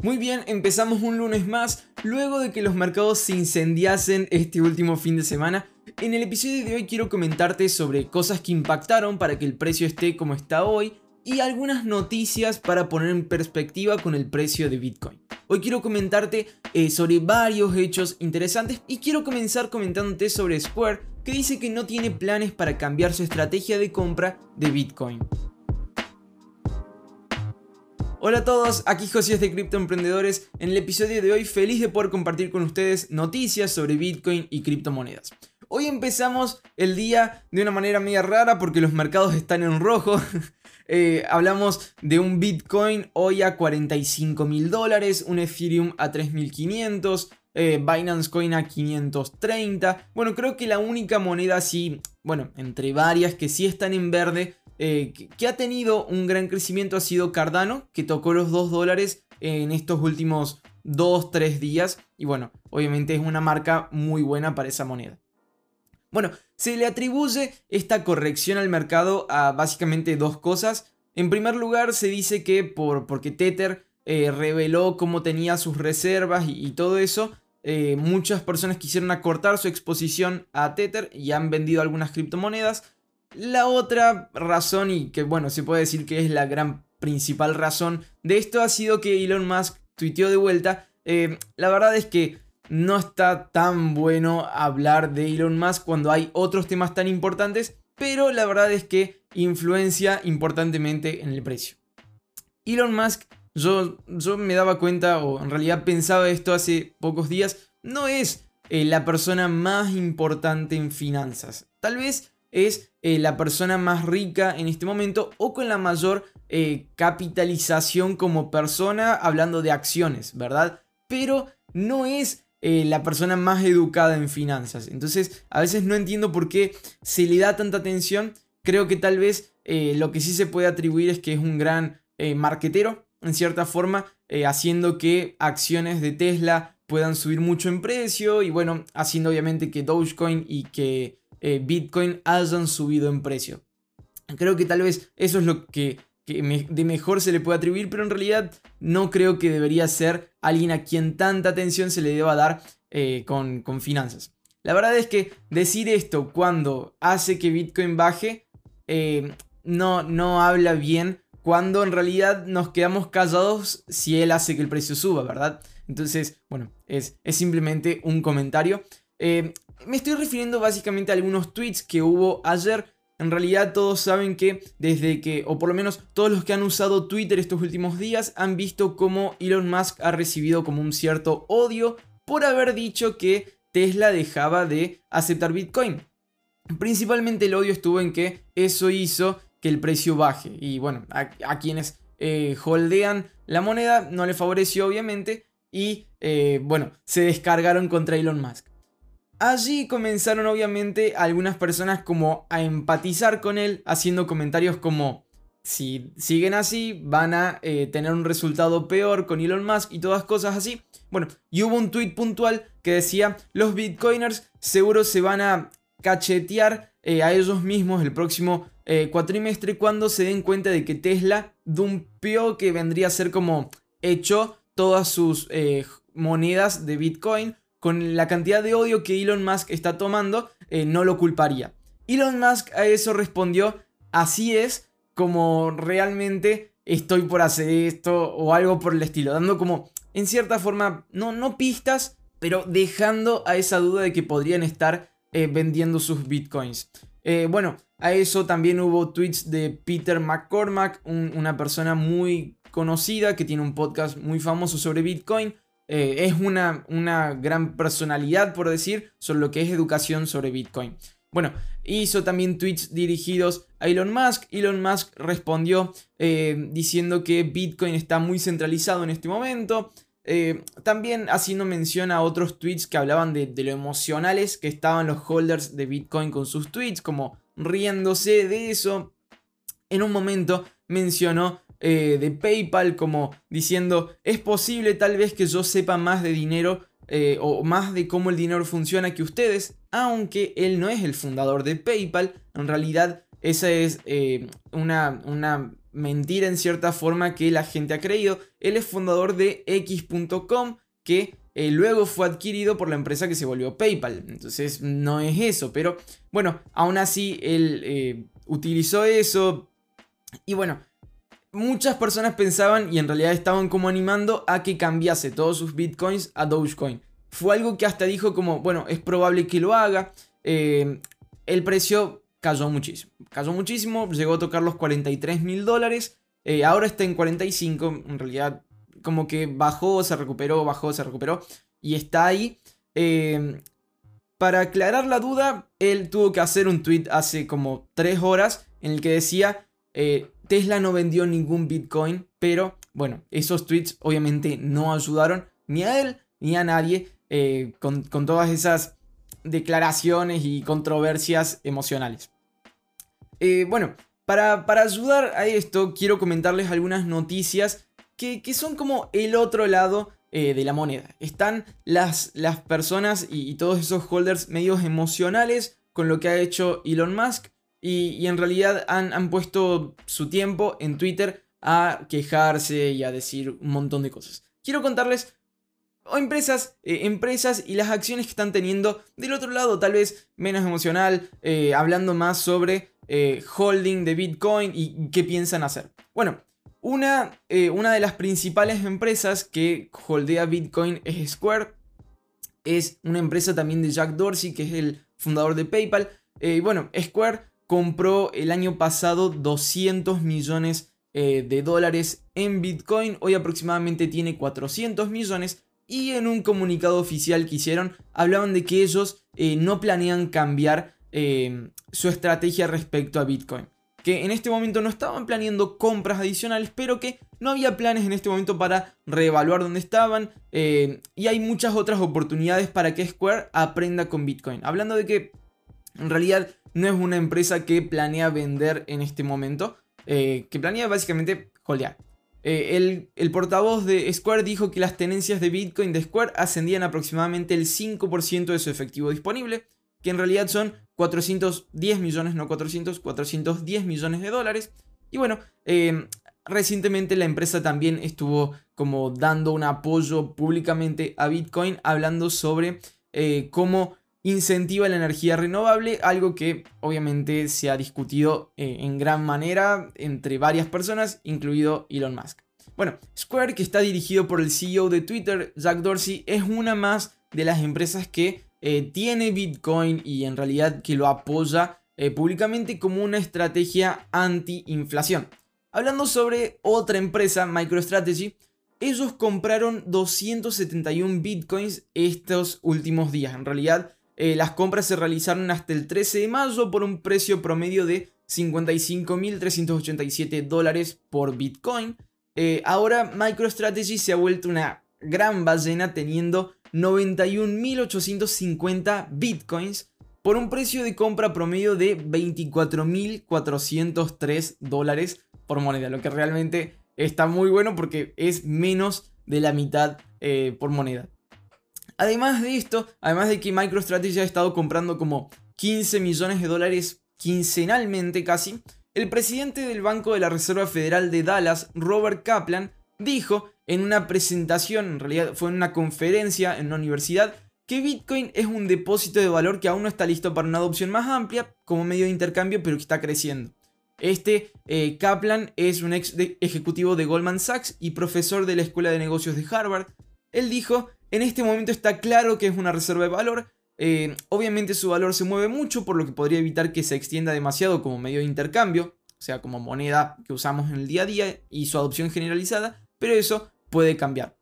Muy bien, empezamos un lunes más, luego de que los mercados se incendiasen este último fin de semana. En el episodio de hoy quiero comentarte sobre cosas que impactaron para que el precio esté como está hoy y algunas noticias para poner en perspectiva con el precio de Bitcoin. Hoy quiero comentarte eh, sobre varios hechos interesantes y quiero comenzar comentándote sobre Square que dice que no tiene planes para cambiar su estrategia de compra de Bitcoin. Hola a todos, aquí Josías de Cripto Emprendedores. En el episodio de hoy feliz de poder compartir con ustedes noticias sobre Bitcoin y criptomonedas. Hoy empezamos el día de una manera media rara porque los mercados están en rojo. Eh, hablamos de un Bitcoin hoy a 45 mil dólares, un Ethereum a 3500, eh, Binance Coin a 530. Bueno, creo que la única moneda así, bueno, entre varias que sí están en verde eh, que, ha tenido un gran crecimiento ha sido Cardano, que tocó los 2 dólares en estos últimos 2-3 días. Y bueno, obviamente es una marca muy buena para esa moneda. Bueno, se le atribuye esta corrección al mercado a básicamente dos cosas. En primer lugar, se dice que por, porque Tether eh, reveló cómo tenía sus reservas y, todo eso, eh, muchas personas quisieron acortar su exposición a Tether y han vendido algunas criptomonedas. La otra razón, y que bueno, se puede decir que es la gran principal razón de esto, ha sido que Elon Musk tuiteó de vuelta. Eh, la verdad es que no está tan bueno hablar de Elon Musk cuando hay otros temas tan importantes, pero la verdad es que influencia importantemente en el precio. Elon Musk, yo, yo me daba cuenta, o en realidad pensaba esto hace pocos días, no es eh, la persona más importante en finanzas. Tal vez es eh, la persona más rica en este momento o con la mayor eh, capitalización como persona hablando de acciones, ¿verdad? Pero no es eh, la persona más educada en finanzas. Entonces a veces no entiendo por qué se le da tanta atención. Creo que tal vez lo que sí se puede atribuir es que es un gran marquetero, en cierta forma, haciendo que acciones de Tesla puedan subir mucho en precio y bueno, haciendo obviamente que Dogecoin y que eh, Bitcoin hayan subido en precio. Creo que tal vez eso es lo que, de mejor se le puede atribuir, pero en realidad no creo que debería ser alguien a quien tanta atención se le deba dar eh, con, finanzas. La verdad es que decir esto cuando hace que Bitcoin baje eh, no, no habla bien cuando en realidad nos quedamos callados si él hace que el precio suba, ¿verdad? Entonces, bueno, es, es simplemente un comentario. Me estoy refiriendo básicamente a algunos tweets que hubo ayer. En realidad todos saben que desde que, o por lo menos todos los que han usado Twitter estos últimos días, han visto cómo Elon Musk ha recibido como un cierto odio por haber dicho que Tesla dejaba de aceptar Bitcoin. Principalmente el odio estuvo en que eso hizo que el precio baje. Y bueno, a, quienes eh, holdean la moneda no le favoreció obviamente. Y eh, bueno, se descargaron contra Elon Musk. Allí comenzaron obviamente algunas personas como a empatizar con él, haciendo comentarios como, si siguen así, van a eh, tener un resultado peor con Elon Musk y todas cosas así. Bueno, y hubo un tweet puntual que decía, los bitcoiners seguro se van a cachetear eh, a ellos mismos el próximo eh, cuatrimestre cuando se den cuenta de que Tesla dumpió que vendría a ser como echó todas sus monedas de Bitcoin con la cantidad de odio que Elon Musk está tomando, eh, no lo culparía. Elon Musk a eso respondió, así es como realmente estoy por hacer esto o algo por el estilo, dando como, en cierta forma, no, no pistas, pero dejando a esa duda de que podrían estar eh, vendiendo sus bitcoins. Eh, bueno, a eso también hubo tweets de Peter McCormack, una persona muy conocida que tiene un podcast muy famoso sobre Bitcoin, eh, es una, una gran personalidad, por decir, sobre lo que es educación sobre Bitcoin. Bueno, hizo también tweets dirigidos a Elon Musk. Elon Musk respondió eh, diciendo que Bitcoin está muy centralizado en este momento. Eh, también haciendo mención a otros tweets que hablaban de, de, lo emocionales que estaban los holders de Bitcoin con sus tweets, como riéndose de eso. En un momento mencionó eh, de PayPal como diciendo, es posible tal vez que yo sepa más de dinero eh, o más de cómo el dinero funciona que ustedes, aunque él no es el fundador de PayPal, en realidad esa es eh, una, una mentira en cierta forma que la gente ha creído. Él es fundador de X.com, que luego fue adquirido por la empresa que se volvió PayPal. Entonces no es eso, pero bueno, aún así él utilizó eso. Y bueno, muchas personas pensaban y en realidad estaban como animando a que cambiase todos sus bitcoins a Dogecoin. Fue algo que hasta dijo como, bueno, es probable que lo haga. Eh, el precio cayó muchísimo. Cayó muchísimo, llegó a tocar los 43 mil dólares. Eh, ahora está en 45. En realidad, como que bajó, se recuperó, bajó, se recuperó. Y está ahí. Eh, para aclarar la duda, él tuvo que hacer un tweet hace como 3 horas en el que decía, Tesla no vendió ningún Bitcoin, pero bueno, esos tweets obviamente no ayudaron ni a él ni a nadie con, con todas esas declaraciones y controversias emocionales. Eh, bueno, para, ayudar a esto, quiero comentarles algunas noticias que, son como el otro lado eh, de la moneda. Están las, las personas y, todos esos holders medios emocionales con lo que ha hecho Elon Musk y, en realidad han, han, puesto su tiempo en Twitter a quejarse y a decir un montón de cosas. Quiero contarles o empresas, eh, empresas y las acciones que están teniendo del otro lado, tal vez menos emocional, eh, hablando más sobre eh, holding de Bitcoin y qué piensan hacer. Bueno, una, una de las principales empresas que holdea Bitcoin es Square. Es una empresa también de Jack Dorsey, que es el fundador de PayPal. bueno, Square compró el año pasado 200 millones de dólares en Bitcoin. Hoy aproximadamente tiene 400 millones y en un comunicado oficial que hicieron hablaban de que ellos eh, no planean cambiar eh, su estrategia respecto a Bitcoin. Que en este momento no estaban planeando compras adicionales, pero que no había planes en este momento para reevaluar dónde estaban. Eh, y hay muchas otras oportunidades para que Square aprenda con Bitcoin. Hablando de que en realidad no es una empresa que planea vender en este momento, que planea básicamente holdear. Eh, el, portavoz de Square dijo que las tenencias de Bitcoin de Square ascendían aproximadamente el 5% de su efectivo disponible, que en realidad son 410 millones, no 400, 410 millones de dólares. Y bueno, eh, recientemente la empresa también estuvo como dando un apoyo públicamente a Bitcoin, hablando sobre eh, cómo incentiva la energía renovable, algo que obviamente se ha discutido eh, en gran manera entre varias personas, incluido Elon Musk. Bueno, Square, que está dirigido por el CEO de Twitter, Jack Dorsey, es una más de las empresas que eh, tiene Bitcoin y en realidad que lo apoya eh, públicamente como una estrategia anti-inflación. Hablando sobre otra empresa, MicroStrategy, ellos compraron 271 bitcoins estos últimos días. En realidad, eh, las compras se realizaron hasta el 13 de mayo por un precio promedio de 55.387 dólares por Bitcoin. Eh, ahora MicroStrategy se ha vuelto una gran ballena teniendo 91.850 Bitcoins por un precio de compra promedio de 24.403 dólares por moneda, lo que realmente está muy bueno porque es menos de la mitad eh, por moneda. Además de esto, además de que MicroStrategy ha estado comprando como 15 millones de dólares quincenalmente casi, el presidente del Banco de la Reserva Federal de Dallas, Robert Kaplan, dijo en una presentación, en realidad fue en una conferencia en una universidad, que Bitcoin es un depósito de valor que aún no está listo para una adopción más amplia como medio de intercambio, pero que está creciendo. Este eh, Kaplan es un ex ejecutivo de Goldman Sachs y profesor de la Escuela de Negocios de Harvard. Él dijo en este momento está claro que es una reserva de valor. Eh, obviamente su valor se mueve mucho, por lo que podría evitar que se extienda demasiado como medio de intercambio, o sea, como moneda que usamos en el día a día y su adopción generalizada, pero eso puede cambiar.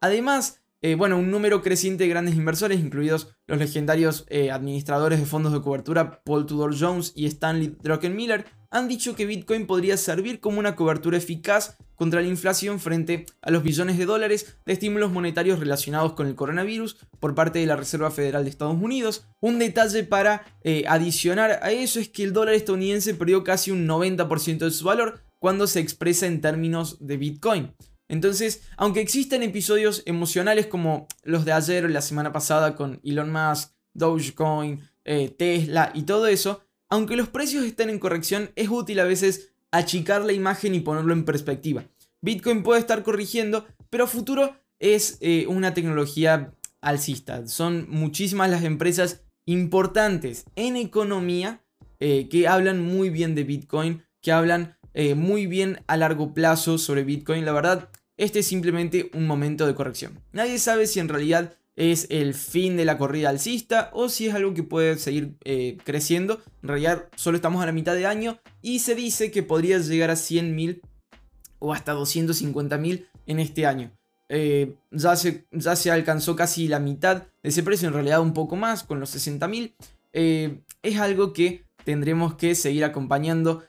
Además, eh, bueno, un número creciente de grandes inversores, incluidos los legendarios eh, administradores de fondos de cobertura Paul Tudor Jones y Stanley Druckenmiller, han dicho que Bitcoin podría servir como una cobertura eficaz contra la inflación frente a los billones de dólares de estímulos monetarios relacionados con el coronavirus por parte de la Reserva Federal de Estados Unidos. Un detalle para eh, adicionar a eso es que el dólar estadounidense perdió casi un 90% de su valor cuando se expresa en términos de Bitcoin. Entonces, aunque existen episodios emocionales como los de ayer o la semana pasada con Elon Musk, Dogecoin, eh, Tesla y todo eso, aunque los precios estén en corrección, es útil a veces achicar la imagen y ponerlo en perspectiva. Bitcoin puede estar corrigiendo, pero futuro es eh, una tecnología alcista. Son muchísimas las empresas importantes en economía eh, que hablan muy bien de Bitcoin, que hablan eh, muy bien a largo plazo sobre Bitcoin. La verdad, este es simplemente un momento de corrección. Nadie sabe si en realidad es el fin de la corrida alcista o si es algo que puede seguir eh, creciendo. En realidad solo estamos a la mitad de año y se dice que podría llegar a 100.000 o hasta 250.000 en este año. Eh, ya, se, ya se alcanzó casi la mitad de ese precio, en realidad un poco más, con los 60.000. Eh, es algo que tendremos que seguir acompañando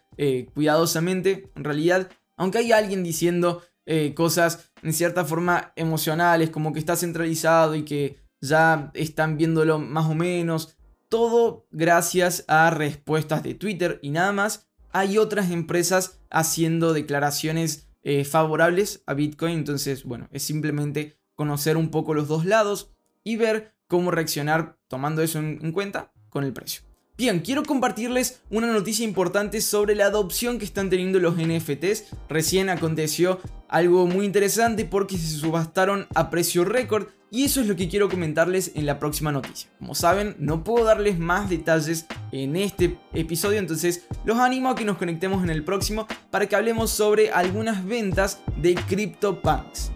cuidadosamente. En realidad, aunque hay alguien diciendo eh, cosas en cierta forma emocionales, como que está centralizado y que ya están viéndolo más o menos. Todo gracias a respuestas de Twitter y nada más. Hay otras empresas haciendo declaraciones eh, favorables a Bitcoin. Entonces, bueno, es simplemente conocer un poco los dos lados y ver cómo reaccionar tomando eso en cuenta con el precio. Bien, quiero compartirles una noticia importante sobre la adopción que están teniendo los NFTs. Recién aconteció algo muy interesante porque se subastaron a precio récord y eso es lo que quiero comentarles en la próxima noticia. Como saben, no puedo darles más detalles en este episodio, entonces los animo a que nos conectemos en el próximo para que hablemos sobre algunas ventas de CryptoPunks.